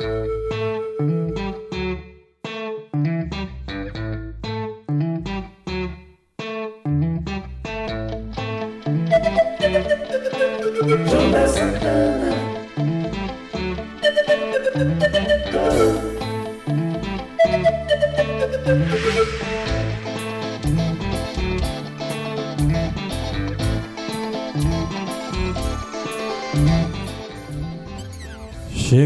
Música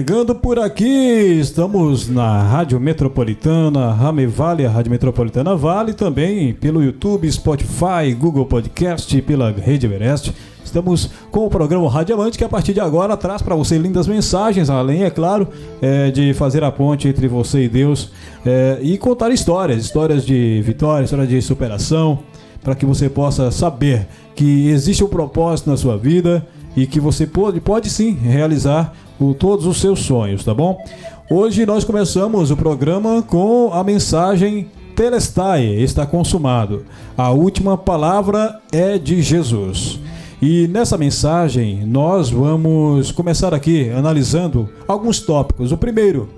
Chegando por aqui, estamos na Rádio Metropolitana, Rame Vale, a Rádio Metropolitana Vale, também pelo YouTube, Spotify, Google Podcast, pela Rede Everest. Estamos com o programa Rádio Amante, que a partir de agora traz para você lindas mensagens, além, é claro, é, de fazer a ponte entre você e Deus é, e contar histórias, histórias de vitória, histórias de superação, para que você possa saber que existe um propósito na sua vida e que você pode, pode sim realizar o, todos os seus sonhos, tá bom? Hoje nós começamos o programa com a mensagem Telestai, está consumado. A última palavra é de Jesus. E nessa mensagem nós vamos começar aqui analisando alguns tópicos. O primeiro,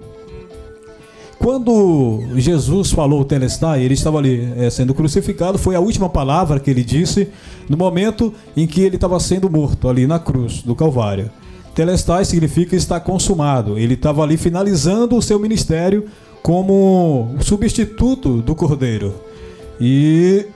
quando Jesus falou Telestai, ele estava ali é, sendo crucificado, foi a última palavra que ele disse no momento em que ele estava sendo morto ali na cruz do Calvário. Telestai significa estar consumado. Ele estava ali finalizando o seu ministério como substituto do Cordeiro. E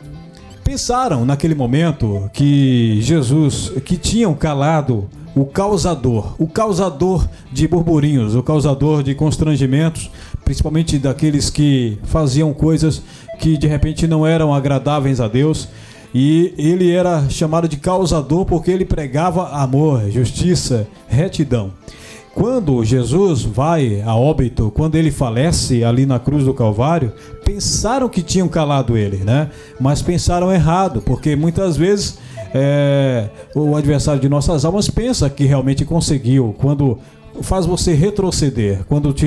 pensaram naquele momento que Jesus, que tinham calado o causador, o causador de burburinhos, o causador de constrangimentos, principalmente daqueles que faziam coisas que de repente não eram agradáveis a Deus. E ele era chamado de causador porque ele pregava amor, justiça, retidão. Quando Jesus vai a óbito, quando ele falece ali na cruz do Calvário, pensaram que tinham calado ele, né? Mas pensaram errado, porque muitas vezes é, o adversário de nossas almas pensa que realmente conseguiu. Quando faz você retroceder, quando te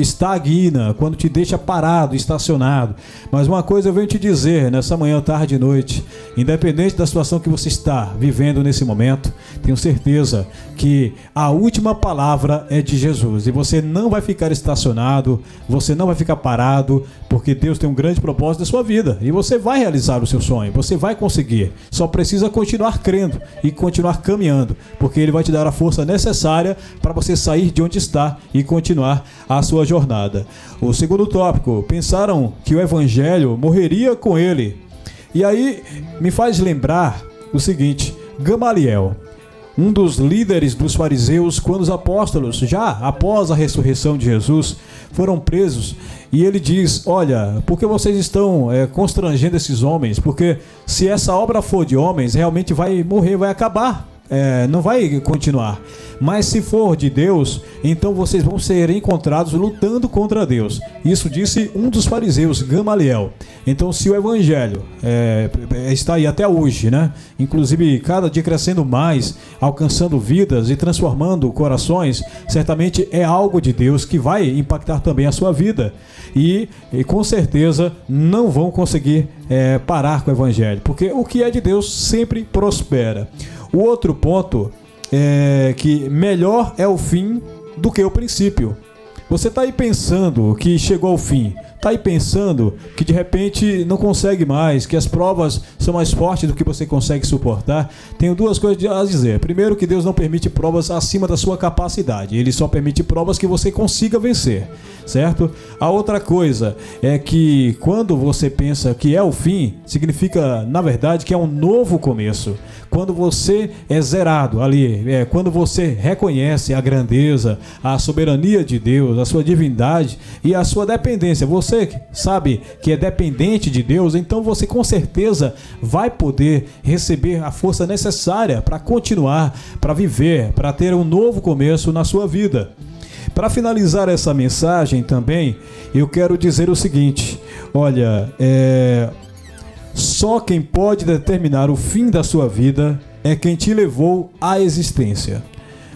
estagna, quando te deixa parado, estacionado. Mas uma coisa eu venho te dizer nessa manhã, tarde e noite, independente da situação que você está vivendo nesse momento, tenho certeza que a última palavra é de Jesus e você não vai ficar estacionado, você não vai ficar parado, porque Deus tem um grande propósito na sua vida e você vai realizar o seu sonho, você vai conseguir. Só precisa continuar crendo e continuar caminhando, porque ele vai te dar a força necessária para você você sair de onde está e continuar a sua jornada. O segundo tópico, pensaram que o evangelho morreria com ele. E aí me faz lembrar o seguinte: Gamaliel, um dos líderes dos fariseus, quando os apóstolos, já após a ressurreição de Jesus, foram presos, e ele diz: Olha, por que vocês estão é, constrangendo esses homens? Porque se essa obra for de homens, realmente vai morrer, vai acabar é, não vai continuar. Mas se for de Deus, então vocês vão ser encontrados lutando contra Deus. Isso disse um dos fariseus, Gamaliel. Então, se o evangelho é, está aí até hoje, né? Inclusive cada dia crescendo mais, alcançando vidas e transformando corações, certamente é algo de Deus que vai impactar também a sua vida. E, e com certeza não vão conseguir é, parar com o evangelho, porque o que é de Deus sempre prospera. O outro ponto é que melhor é o fim do que o princípio. Você está aí pensando que chegou ao fim, está aí pensando que de repente não consegue mais, que as provas são mais fortes do que você consegue suportar, tenho duas coisas a dizer. Primeiro, que Deus não permite provas acima da sua capacidade, Ele só permite provas que você consiga vencer, certo? A outra coisa é que quando você pensa que é o fim, significa, na verdade, que é um novo começo. Quando você é zerado ali, é, quando você reconhece a grandeza, a soberania de Deus, a sua divindade e a sua dependência, você você sabe que é dependente de Deus, então você com certeza vai poder receber a força necessária para continuar, para viver, para ter um novo começo na sua vida. Para finalizar essa mensagem também, eu quero dizer o seguinte: olha, é... só quem pode determinar o fim da sua vida é quem te levou à existência.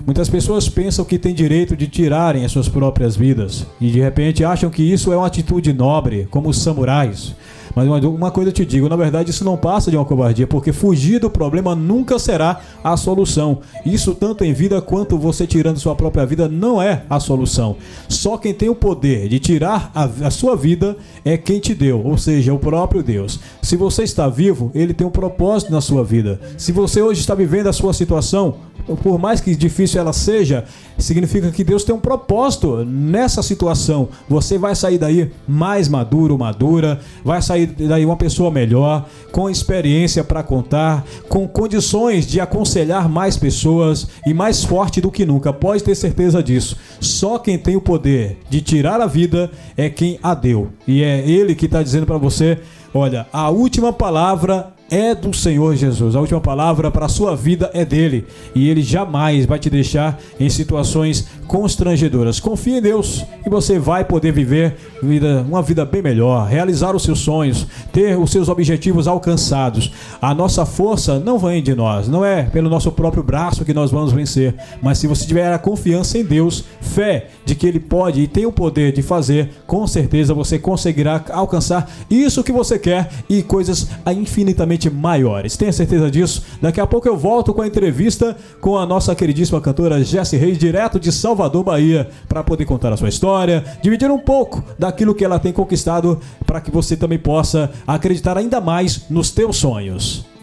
Muitas pessoas pensam que têm direito de tirarem as suas próprias vidas e de repente acham que isso é uma atitude nobre, como os samurais. Mas uma, coisa eu te digo, na verdade isso não passa de uma covardia, porque fugir do problema nunca será a solução. Isso tanto em vida quanto você tirando sua própria vida não é a solução. Só quem tem o poder de tirar a, a sua vida é quem te deu, ou seja, o próprio Deus. Se você está vivo, ele tem um propósito na sua vida. Se você hoje está vivendo a sua situação, por mais que difícil ela seja, significa que Deus tem um propósito nessa situação. Você vai sair daí mais maduro, madura, vai sair daí uma pessoa melhor, com experiência para contar, com condições de aconselhar mais pessoas e mais forte do que nunca. Pode ter certeza disso. Só quem tem o poder de tirar a vida é quem a deu. E é ele que está dizendo para você: olha, a última palavra é do Senhor Jesus. A última palavra para a sua vida é dele. E ele jamais vai te deixar em situações constrangedoras. Confie em Deus e você vai poder viver vida, uma vida bem melhor, realizar os seus sonhos, ter os seus objetivos alcançados. A nossa força não vem de nós, não é pelo nosso próprio braço que nós vamos vencer. Mas se você tiver a confiança em Deus, fé de que Ele pode e tem o poder de fazer, com certeza você conseguirá alcançar isso que você quer e coisas infinitamente maiores. Tenha certeza disso. Daqui a pouco eu volto com a entrevista com a nossa queridíssima cantora Jessie Reis, direto de Salvador, Bahia, para poder contar a sua história, dividir um pouco daquilo que ela tem conquistado, para que você também possa acreditar ainda mais nos teus sonhos.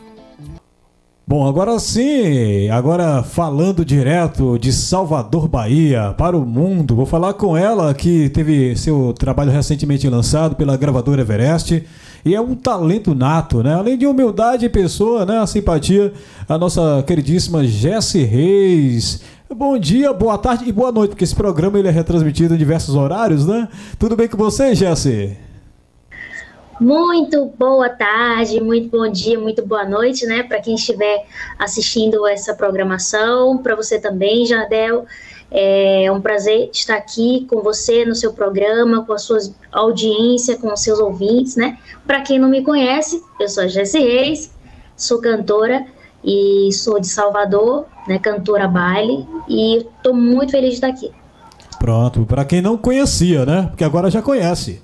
Bom, agora sim, agora falando direto de Salvador, Bahia, para o mundo, vou falar com ela que teve seu trabalho recentemente lançado pela gravadora Everest e é um talento nato, né? Além de humildade e pessoa, né? A simpatia, a nossa queridíssima Jessie Reis. Bom dia, boa tarde e boa noite, porque esse programa ele é retransmitido em diversos horários, né? Tudo bem com você, Jessie? Muito boa tarde, muito bom dia, muito boa noite, né? Para quem estiver assistindo essa programação, para você também, Jardel. É um prazer estar aqui com você no seu programa, com a sua audiência, com os seus ouvintes, né? Para quem não me conhece, eu sou a Jessie Reis, sou cantora e sou de Salvador, né? Cantora baile e estou muito feliz de estar aqui. Pronto, para quem não conhecia, né? Porque agora já conhece.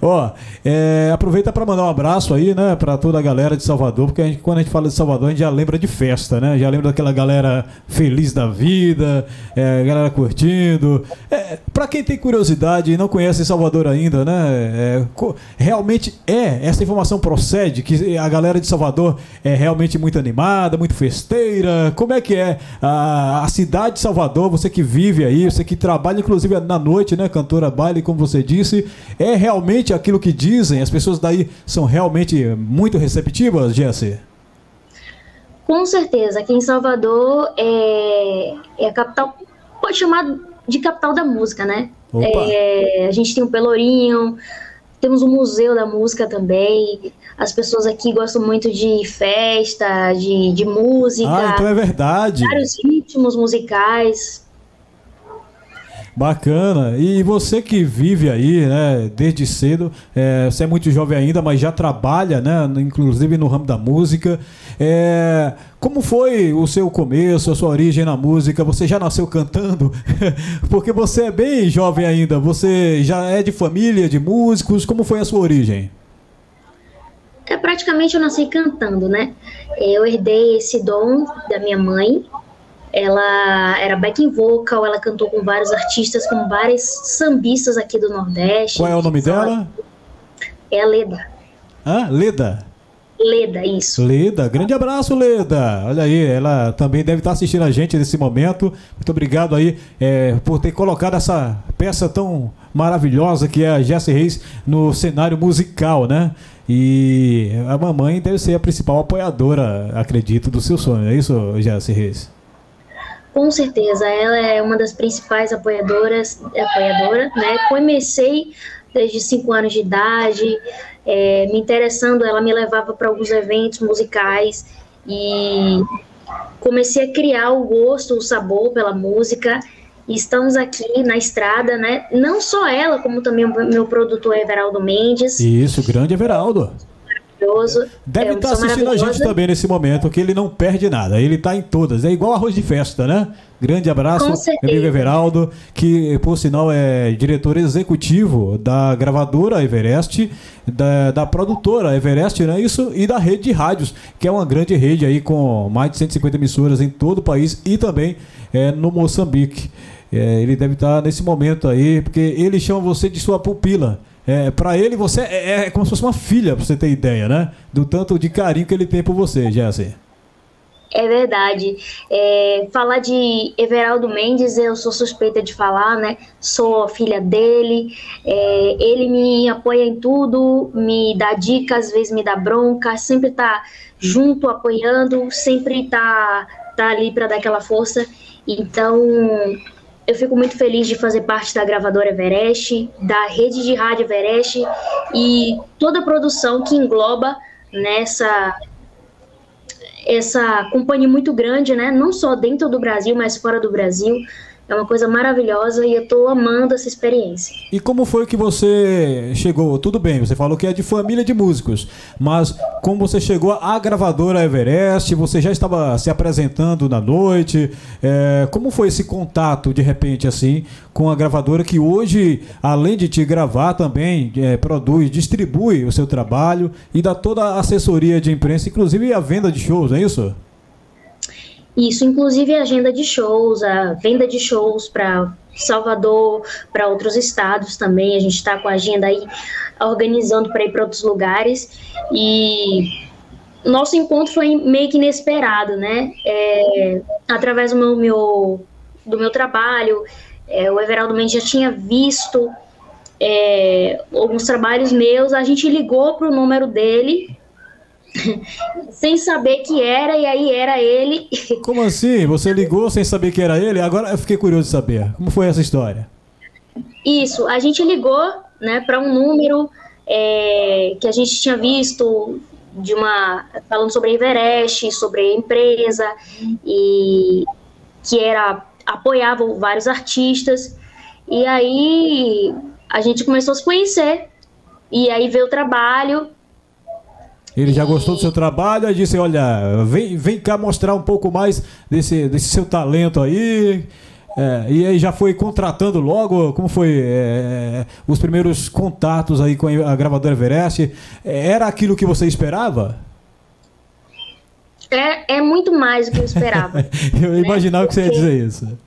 Ó, é, aproveita para mandar um abraço aí, né, para toda a galera de Salvador, porque a gente, quando a gente fala de Salvador, a gente já lembra de festa, né? Já lembra daquela galera feliz da vida, é, galera curtindo. É, para quem tem curiosidade e não conhece Salvador ainda, né? É, realmente é, essa informação procede, que a galera de Salvador é realmente muito animada, muito festeira. Como é que é a, a cidade de Salvador, você que vive aí, você que trabalha inclusive na noite, né, cantora baile, como você disse, é realmente aquilo que dizem? As pessoas daí são realmente muito receptivas, Jesse? Com certeza. Aqui em Salvador é, é a capital, pode chamar de capital da música, né? É, a gente tem o Pelourinho, temos o Museu da Música também. As pessoas aqui gostam muito de festa, de, de música. Ah, então é verdade. Vários ritmos musicais. Bacana. E você que vive aí, né, desde cedo, é, você é muito jovem ainda, mas já trabalha, né, inclusive no ramo da música. É, como foi o seu começo, a sua origem na música? Você já nasceu cantando? Porque você é bem jovem ainda. Você já é de família de músicos? Como foi a sua origem? É, praticamente eu nasci cantando, né? Eu herdei esse dom da minha mãe, ela era backing vocal, ela cantou com vários artistas, com várias sambistas aqui do Nordeste. Qual é o nome dela? É a Leda. Hã? Leda? Leda, isso. Leda, grande abraço, Leda. Olha aí, ela também deve estar assistindo a gente nesse momento. Muito obrigado aí é, por ter colocado essa peça tão maravilhosa que é a Jessie Reis no cenário musical, né? E a mamãe deve ser a principal apoiadora, acredito, do seu sonho. É isso, Jessie Reis? Com certeza, ela é uma das principais apoiadoras, apoiadora, né? Comecei desde 5 anos de idade, é, me interessando, ela me levava para alguns eventos musicais e comecei a criar o gosto, o sabor pela música. E estamos aqui na estrada, né? Não só ela, como também o meu produtor Everaldo Mendes. Isso, grande Everaldo. Maravilhoso. Deve estar tá assistindo a gente também nesse momento, que ele não perde nada. Ele está em todas. É igual arroz de festa, né? Grande abraço, amigo Everaldo, que por sinal é diretor executivo da gravadora Everest, da, da produtora Everest, né? Isso, e da rede de rádios, que é uma grande rede aí com mais de 150 emissoras em todo o país e também é, no Moçambique. É, ele deve estar nesse momento aí, porque ele chama você de sua pupila. É, para ele, você é, é, como se fosse uma filha, pra você ter ideia, né? Do tanto de carinho que ele tem por você, Jesse. É verdade. É, falar de Everaldo Mendes, eu sou suspeita de falar, né? Sou filha dele. É, ele me apoia em tudo, me dá dicas, às vezes me dá bronca, sempre tá junto, apoiando, sempre tá, tá ali para dar aquela força. Então, eu fico muito feliz de fazer parte da gravadora Everest, da rede de rádio Everest e toda a produção que engloba nessa essa companhia muito grande, né? Não só dentro do Brasil, mas fora do Brasil. É uma coisa maravilhosa e eu estou amando essa experiência. E como foi que você chegou? Tudo bem, você falou que é de família de músicos, mas como você chegou à gravadora Everest? Você já estava se apresentando na noite? É, como foi esse contato, de repente, assim, com a gravadora que hoje, além de te gravar, também é, produz, distribui o seu trabalho e dá toda a assessoria de imprensa, inclusive a venda de shows, é isso? Isso, inclusive a agenda de shows, a venda de shows para Salvador, para outros estados também. A gente está com a agenda aí organizando para ir para outros lugares. E nosso encontro foi meio que inesperado, né? É, através do meu, meu, do meu trabalho, é, o Everaldo Mendes já tinha visto é, alguns trabalhos meus, a gente ligou para o número dele sem saber que era, e aí era ele. Como assim? Você ligou sem saber que era ele? Agora eu fiquei curioso de saber. Como foi essa história? Isso, a gente ligou né, para um número é, que a gente tinha visto de uma falando sobre a Everest, sobre a empresa e que era apoiava vários artistas e aí a gente começou a se conhecer e aí veio o trabalho ele já gostou do seu trabalho, aí disse: Olha, vem, vem cá mostrar um pouco mais desse, desse seu talento aí. É, e aí já foi contratando logo, como foi é, os primeiros contatos aí com a gravadora Everest? Era aquilo que você esperava? É, é muito mais do que eu esperava. eu né? imaginava que você ia dizer isso.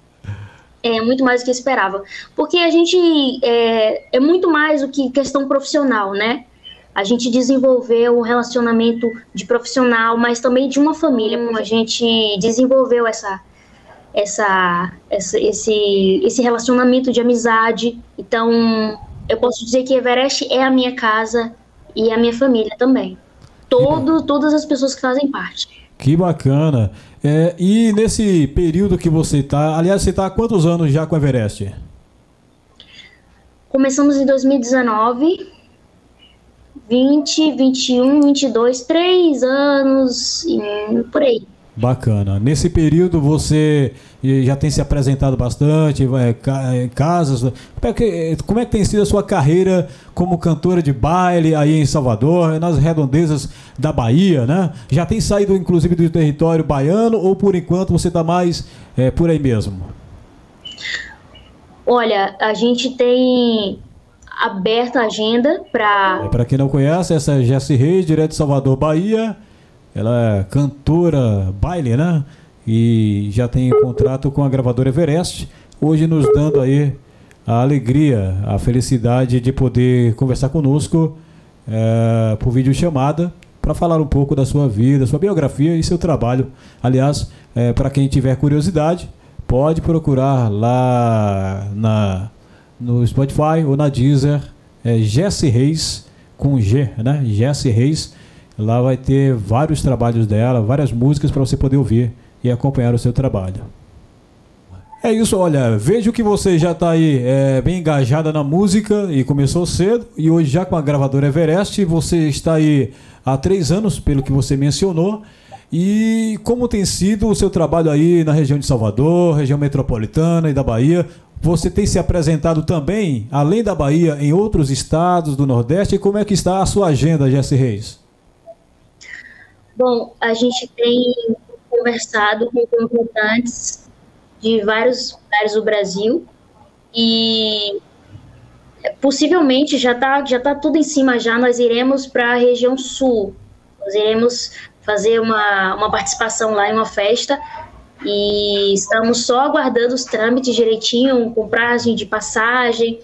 É muito mais do que eu esperava. Porque a gente é, é muito mais do que questão profissional, né? A gente desenvolveu um relacionamento de profissional, mas também de uma família. A gente desenvolveu essa, essa, essa, esse, esse relacionamento de amizade. Então, eu posso dizer que Everest é a minha casa e a minha família também. Todo, todas as pessoas que fazem parte. Que bacana. É, e nesse período que você está, aliás, você está há quantos anos já com Everest? Começamos em 2019 20, 21, 22, 3 anos, por aí. Bacana. Nesse período você já tem se apresentado bastante, é, casas. Como é, que, como é que tem sido a sua carreira como cantora de baile aí em Salvador, nas redondezas da Bahia, né? Já tem saído inclusive do território baiano ou por enquanto você está mais é, por aí mesmo? Olha, a gente tem aberta a agenda para. É, para quem não conhece, essa é Jessie Reis, direto de Salvador, Bahia. Ela é cantora baile, né? E já tem contrato com a gravadora Everest. Hoje nos dando aí a alegria, a felicidade de poder conversar conosco é, por vídeo chamada para falar um pouco da sua vida, sua biografia e seu trabalho. Aliás, é, para quem tiver curiosidade, pode procurar lá na no Spotify ou na Deezer, é Jesse Reis, com G, né? Jesse Reis. Lá vai ter vários trabalhos dela, várias músicas para você poder ouvir e acompanhar o seu trabalho. É isso, olha, vejo que você já está aí é, bem engajada na música e começou cedo, e hoje já com a gravadora Everest, você está aí há três anos, pelo que você mencionou. E como tem sido o seu trabalho aí na região de Salvador, região metropolitana e da Bahia? Você tem se apresentado também, além da Bahia, em outros estados do Nordeste. E como é que está a sua agenda, Jesse Reis? Bom, a gente tem conversado com contratantes de vários lugares do Brasil e possivelmente já está já tá tudo em cima já, nós iremos para a região sul, nós iremos fazer uma, uma participação lá em uma festa e estamos só aguardando os trâmites direitinho, com prazo de passagem,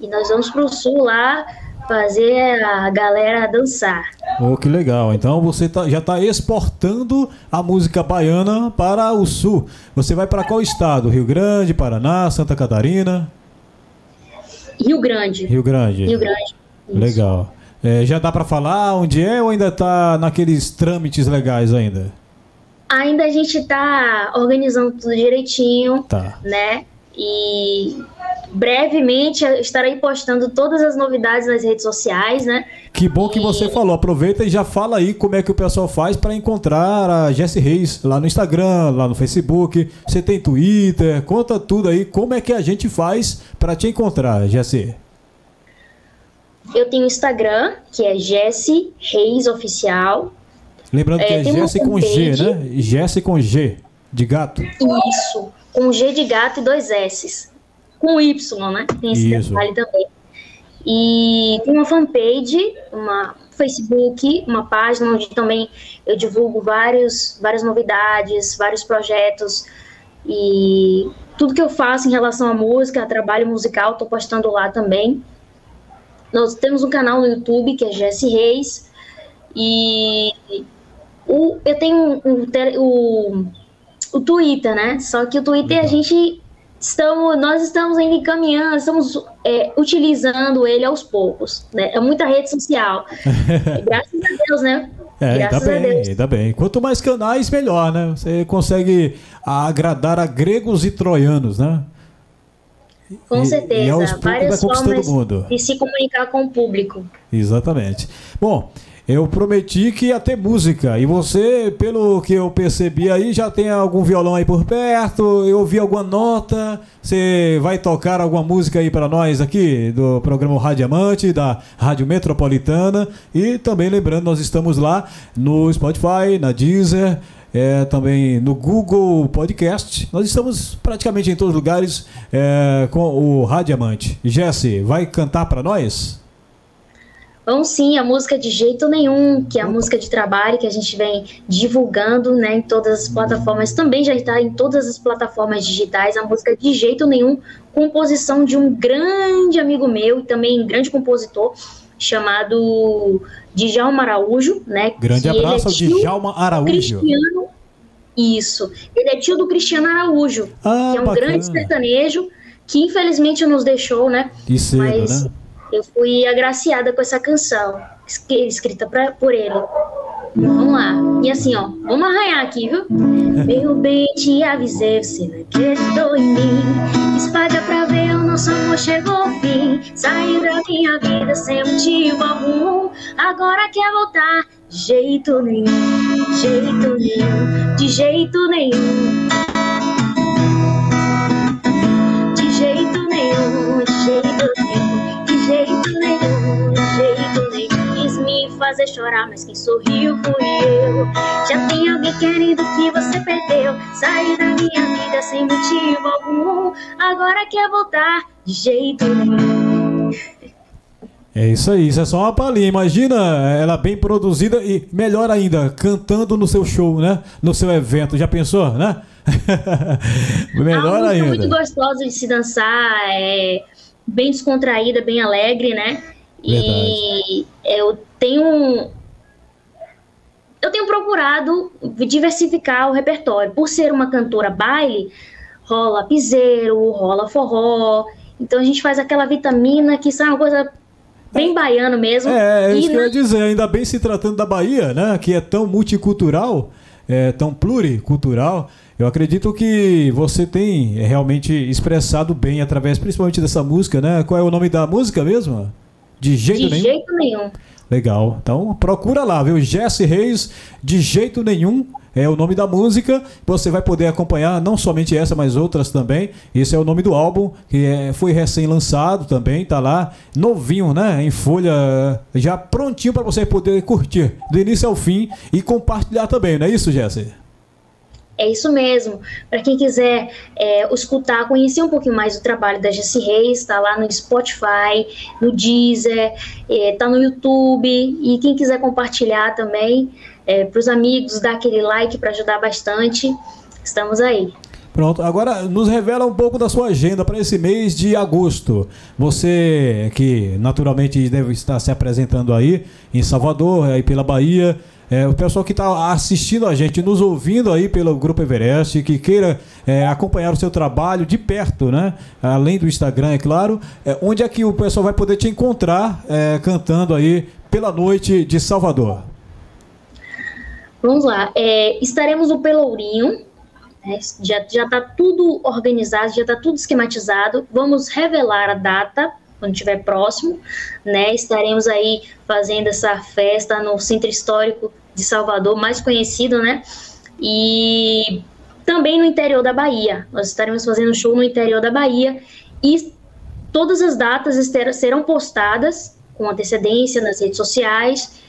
e nós vamos para o sul lá fazer a galera dançar. Oh, que legal. Então você tá, já está exportando a música baiana para o sul. Você vai para qual estado? Rio Grande, Paraná, Santa Catarina? Rio Grande. Rio Grande. Rio Grande. Isso. Legal. É, já dá para falar onde é ou ainda está naqueles trâmites legais ainda? Ainda a gente está organizando tudo direitinho, tá. né? E brevemente estarei postando todas as novidades nas redes sociais, né? Que bom que e... você falou. Aproveita e já fala aí como é que o pessoal faz para encontrar a Jessie Reis lá no Instagram, lá no Facebook. Você tem Twitter? Conta tudo aí. Como é que a gente faz para te encontrar, Jessie? Eu tenho Instagram, que é Jessie Reis Oficial. Lembrando que é, é Jesse com G, né? Jesse com G, de gato. Isso, com G de gato e dois S. Com Y, né? Tem esse Isso. detalhe também. E tem uma fanpage, uma Facebook, uma página onde também eu divulgo vários, várias novidades, vários projetos e tudo que eu faço em relação à música, trabalho musical, estou postando lá também. Nós temos um canal no YouTube que é Jesse Reis e o, eu tenho o, o, o Twitter, né? Só que o Twitter a gente estamos, nós estamos ainda encaminhando, estamos é, utilizando ele aos poucos, né? É muita rede social. Graças a Deus, né? É, Graças ainda bem, ainda bem. Quanto mais canais, melhor, né? Você consegue agradar a gregos e troianos, né? Com e, certeza. E Várias formas de se comunicar com o público. Exatamente. Bom, eu prometi que ia ter música. E você, pelo que eu percebi aí, já tem algum violão aí por perto? Eu ouvi alguma nota? Você vai tocar alguma música aí para nós aqui do programa Rádio Amante, da Rádio Metropolitana. E também lembrando, nós estamos lá no Spotify, na Deezer. É, também no Google Podcast. Nós estamos praticamente em todos os lugares é, com o Rádio Amante. Jesse, vai cantar para nós? Vão sim, a música de jeito nenhum, que é a música de trabalho que a gente vem divulgando né, em todas as plataformas, também já está em todas as plataformas digitais, a música de jeito nenhum, composição de um grande amigo meu e também grande compositor, chamado Djalma Araújo, né? Grande abraço ao é Djalma Araújo. Cristiano, isso. Ele é tio do Cristiano Araújo, ah, que é um bacana. grande sertanejo, que infelizmente nos deixou, né? E cedo, Mas, né? Eu fui agraciada com essa canção, escrita pra, por ele. Vamos lá. E assim, ó, vamos arranhar aqui, viu? Meu bem, te avisei, você não acreditou em mim. Espalha pra ver, o nosso amor chegou ao fim. Saiu da minha vida sem motivo algum. Agora quer voltar? De jeito nenhum, jeito nenhum, de jeito nenhum. Fazer chorar, mas quem sorriu fui eu. Já tem alguém querendo que você perdeu. Sair da minha vida sem motivo algum. Agora quer voltar de jeito nenhum. É isso aí, isso é só uma palhinha. Imagina ela bem produzida e melhor ainda, cantando no seu show, né? No seu evento. Já pensou, né? melhor ainda. muito gostosa de se dançar. É bem descontraída, bem alegre, né? Verdade. E eu tenho eu tenho procurado diversificar o repertório. Por ser uma cantora baile, rola piseiro, rola forró. Então a gente faz aquela vitamina que sai uma coisa bem baiano mesmo. É, é isso que eu ia dizer. Ainda bem se tratando da Bahia, né? Que é tão multicultural, é tão pluricultural. Eu acredito que você tem realmente expressado bem através, principalmente dessa música, né? Qual é o nome da música mesmo? De jeito de nenhum? De jeito nenhum. Legal. Então procura lá, viu? Jesse Reis, de jeito nenhum é o nome da música. Você vai poder acompanhar não somente essa, mas outras também. Esse é o nome do álbum, que é, foi recém-lançado também, tá lá, novinho, né? Em folha, já prontinho para você poder curtir do início ao fim e compartilhar também, não é isso, Jesse? É isso mesmo. Para quem quiser é, escutar, conhecer um pouquinho mais do trabalho da Jessie Reis, está lá no Spotify, no Deezer, está é, no YouTube. E quem quiser compartilhar também é, para os amigos, dar aquele like para ajudar bastante, estamos aí. Pronto, agora nos revela um pouco da sua agenda para esse mês de agosto. Você que naturalmente deve estar se apresentando aí em Salvador, aí pela Bahia, é, o pessoal que está assistindo a gente, nos ouvindo aí pelo Grupo Everest, que queira é, acompanhar o seu trabalho de perto, né? Além do Instagram, é claro. É, onde é que o pessoal vai poder te encontrar é, cantando aí pela noite de Salvador? Vamos lá. É, estaremos no Pelourinho. Né? Já está tudo organizado, já está tudo esquematizado. Vamos revelar a data quando estiver próximo, né? Estaremos aí fazendo essa festa no Centro Histórico de Salvador, mais conhecido, né? E também no interior da Bahia. Nós estaremos fazendo show no interior da Bahia e todas as datas serão postadas com antecedência nas redes sociais.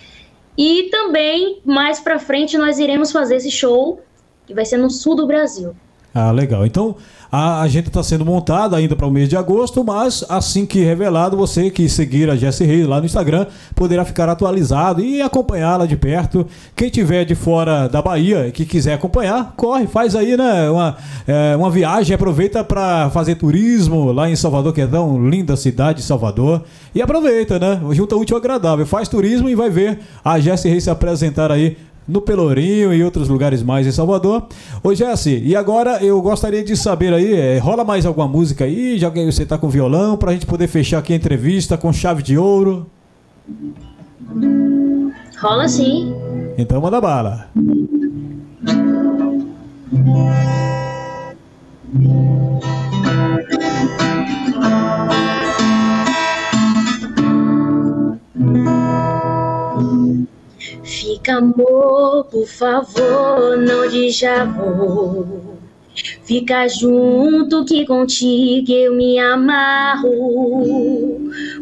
E também mais para frente nós iremos fazer esse show que vai ser no sul do Brasil. Ah, legal. Então, a agenda está sendo montada ainda para o mês de agosto, mas assim que revelado, você que seguir a Jessie Reis lá no Instagram poderá ficar atualizado e acompanhá-la de perto. Quem tiver de fora da Bahia e que quiser acompanhar, corre, faz aí né, uma, é, uma viagem, aproveita para fazer turismo lá em Salvador, que é tão linda cidade de Salvador. E aproveita, né? Junta útil ao agradável. Faz turismo e vai ver a Jessie Reis se apresentar aí no Pelourinho e outros lugares mais em Salvador. Ô Jesse, e agora eu gostaria de saber aí, é, rola mais alguma música aí, já que você tá com violão, pra gente poder fechar aqui a entrevista com chave de ouro? Rola sim. Então manda bala. Fica amor, por favor, não diz já vou. Fica junto que contigo eu me amarro.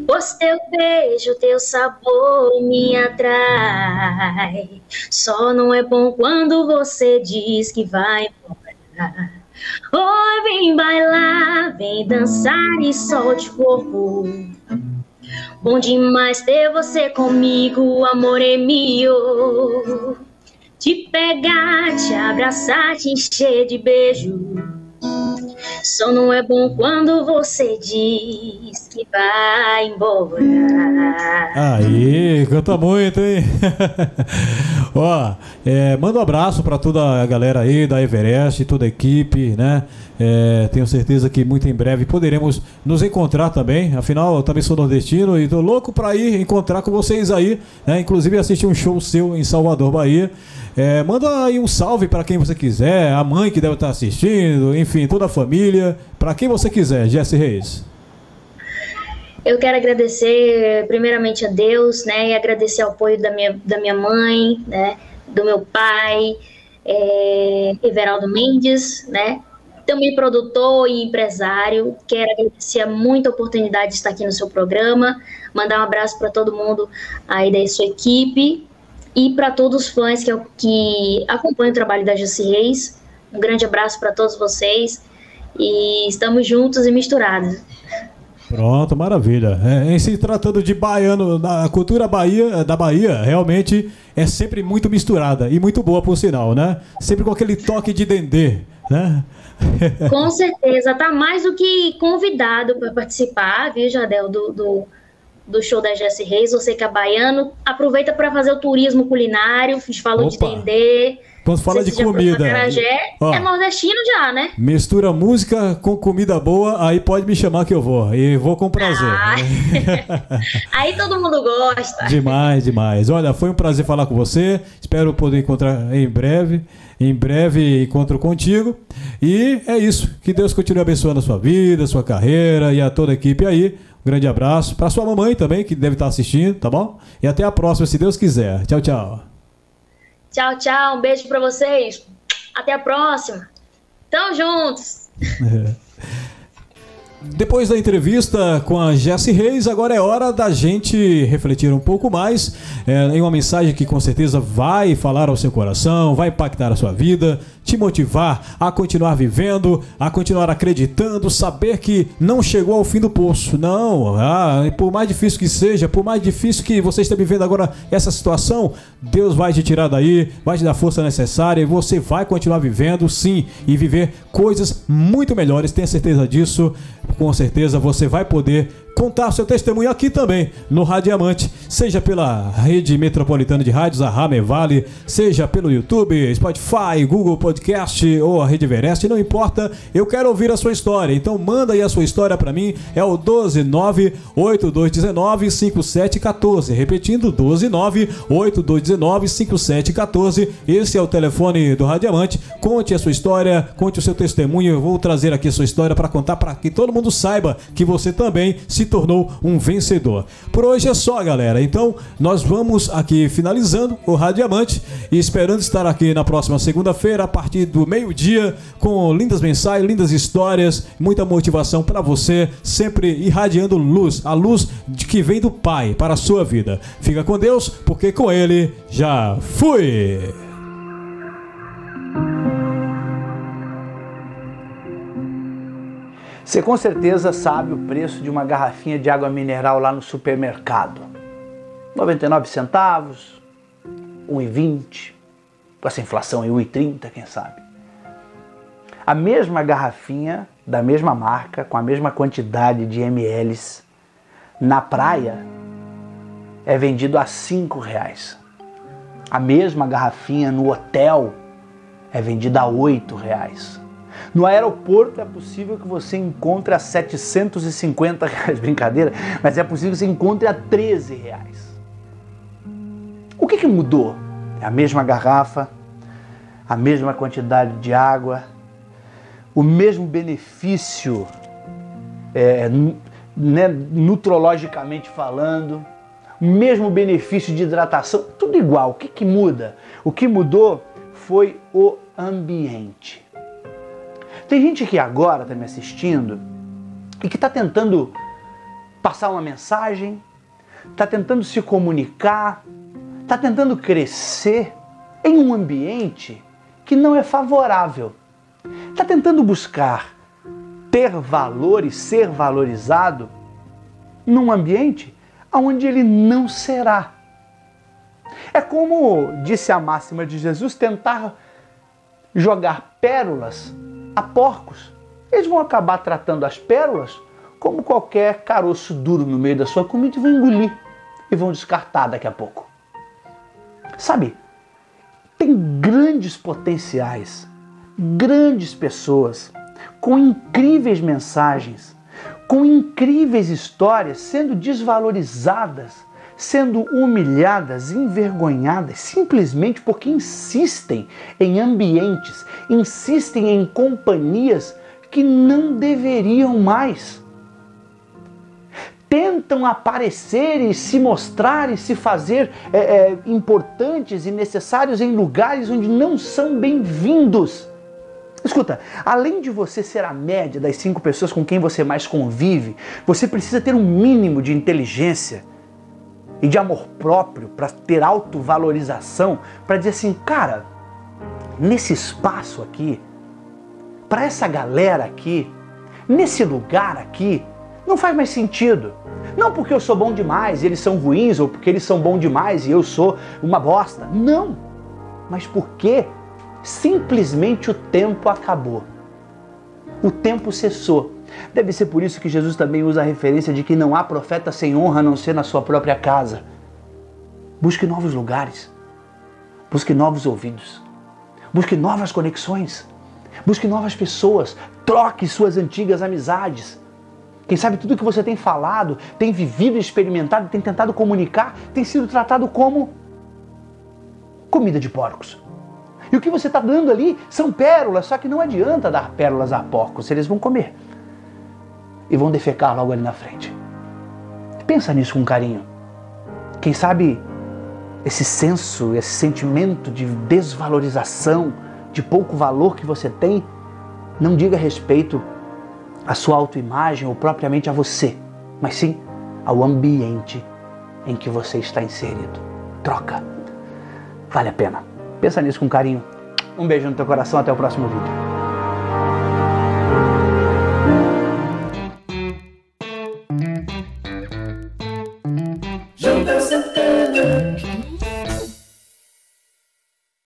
Pois teu beijo, teu sabor me atrai. Só não é bom quando você diz que vai embora. Oi, vem bailar, vem dançar e solte o corpo. Bom demais ter você comigo, amor é meu. Te pegar, te abraçar, te encher de beijo. Só não é bom quando você diz que vai embora. Aí, canta muito, hein? Ó, é, manda um abraço para toda a galera aí da Everest, toda a equipe, né? É, tenho certeza que muito em breve poderemos nos encontrar também. Afinal, eu também sou nordestino e tô louco para ir encontrar com vocês aí, né? Inclusive assistir um show seu em Salvador, Bahia. É, manda aí um salve para quem você quiser, a mãe que deve estar assistindo, enfim, toda a família, para quem você quiser, Jesse Reis. Eu quero agradecer primeiramente a Deus, né, e agradecer o apoio da minha, da minha mãe, né, do meu pai, é, Everaldo Mendes, né, também produtor e empresário. Quero agradecer muito a oportunidade de estar aqui no seu programa, mandar um abraço para todo mundo aí da sua equipe e para todos os fãs que, que acompanham o trabalho da Jussi Reis. Um grande abraço para todos vocês e estamos juntos e misturados. Pronto, maravilha. É, em se tratando de baiano, a cultura Bahia, da Bahia realmente é sempre muito misturada e muito boa por sinal, né? Sempre com aquele toque de dendê, né? Com certeza, tá mais do que convidado para participar, viu, Jadel, do, do, do, show da Jesse Reis. Você que é baiano, aproveita para fazer o turismo culinário, a gente falou Opa. de dendê Quando fala de comida. Ó, é nordestino já, né? Mistura música com comida boa, aí pode me chamar que eu vou. E vou com prazer. Ah. aí todo mundo gosta. Demais, demais. Olha, foi um prazer falar com você. Espero poder encontrar em breve. Em breve encontro contigo. E é isso. Que Deus continue abençoando a sua vida, a sua carreira e a toda a equipe aí. Um grande abraço. Para sua mamãe também, que deve estar assistindo, tá bom? E até a próxima, se Deus quiser. Tchau, tchau. Tchau, tchau. Um beijo para vocês. Até a próxima. Tamo juntos. Depois da entrevista com a Jessie Reis, agora é hora da gente refletir um pouco mais é, em uma mensagem que com certeza vai falar ao seu coração, vai impactar a sua vida, te motivar a continuar vivendo, a continuar acreditando, saber que não chegou ao fim do poço. Não, ah, por mais difícil que seja, por mais difícil que você esteja vivendo agora essa situação, Deus vai te tirar daí, vai te dar a força necessária e você vai continuar vivendo, sim, e viver coisas muito melhores. Tenha certeza disso. Com certeza você vai poder contar seu testemunho aqui também no Radiamante, seja pela rede metropolitana de rádios, a Rame Vale, seja pelo YouTube, Spotify, Google Podcast ou a Rede Everest, não importa, eu quero ouvir a sua história. Então manda aí a sua história para mim, é o 12982195714, repetindo 12982195714. Esse é o telefone do Radiamante. Conte a sua história, conte o seu testemunho, eu vou trazer aqui a sua história para contar para que todo mundo saiba que você também se se tornou um vencedor. Por hoje é só, galera. Então, nós vamos aqui finalizando o Radiamante e esperando estar aqui na próxima segunda-feira, a partir do meio-dia, com lindas mensagens, lindas histórias, muita motivação para você, sempre irradiando luz, a luz de que vem do Pai para a sua vida. Fica com Deus, porque com Ele já fui! Você com certeza sabe o preço de uma garrafinha de água mineral lá no supermercado. 99 centavos, 1,20, com essa inflação aí 1,30, quem sabe. A mesma garrafinha da mesma marca, com a mesma quantidade de ml na praia é vendido a 5 reais. A mesma garrafinha no hotel é vendida a 8 reais. No aeroporto é possível que você encontre a 750 reais, brincadeira, mas é possível que você encontre a 13 reais. O que, que mudou? É a mesma garrafa, a mesma quantidade de água, o mesmo benefício é, né, nutrologicamente falando, o mesmo benefício de hidratação, tudo igual. O que, que muda? O que mudou foi o ambiente. Tem gente que agora está me assistindo e que está tentando passar uma mensagem, está tentando se comunicar, está tentando crescer em um ambiente que não é favorável. Está tentando buscar ter valor e ser valorizado num ambiente onde ele não será. É como disse a máxima de Jesus, tentar jogar pérolas a porcos. Eles vão acabar tratando as pérolas como qualquer caroço duro no meio da sua comida e vão engolir e vão descartar daqui a pouco. Sabe, tem grandes potenciais, grandes pessoas com incríveis mensagens, com incríveis histórias sendo desvalorizadas sendo humilhadas, envergonhadas, simplesmente porque insistem em ambientes, insistem em companhias que não deveriam mais. Tentam aparecer e se mostrar e se fazer é, é, importantes e necessários em lugares onde não são bem-vindos. Escuta, além de você ser a média das cinco pessoas com quem você mais convive, você precisa ter um mínimo de inteligência e de amor próprio, para ter autovalorização, para dizer assim, cara, nesse espaço aqui, para essa galera aqui, nesse lugar aqui, não faz mais sentido. Não porque eu sou bom demais e eles são ruins, ou porque eles são bons demais e eu sou uma bosta. Não! Mas porque simplesmente o tempo acabou. O tempo cessou. Deve ser por isso que Jesus também usa a referência de que não há profeta sem honra a não ser na sua própria casa. Busque novos lugares. Busque novos ouvidos. Busque novas conexões. Busque novas pessoas. Troque suas antigas amizades. Quem sabe tudo que você tem falado, tem vivido, experimentado, tem tentado comunicar, tem sido tratado como comida de porcos. E o que você está dando ali são pérolas, só que não adianta dar pérolas a porcos, eles vão comer e vão defecar logo ali na frente. Pensa nisso com carinho. Quem sabe esse senso, esse sentimento de desvalorização, de pouco valor que você tem, não diga respeito à sua autoimagem ou propriamente a você, mas sim ao ambiente em que você está inserido. Troca. Vale a pena. Pensa nisso com carinho. Um beijo no teu coração, até o próximo vídeo.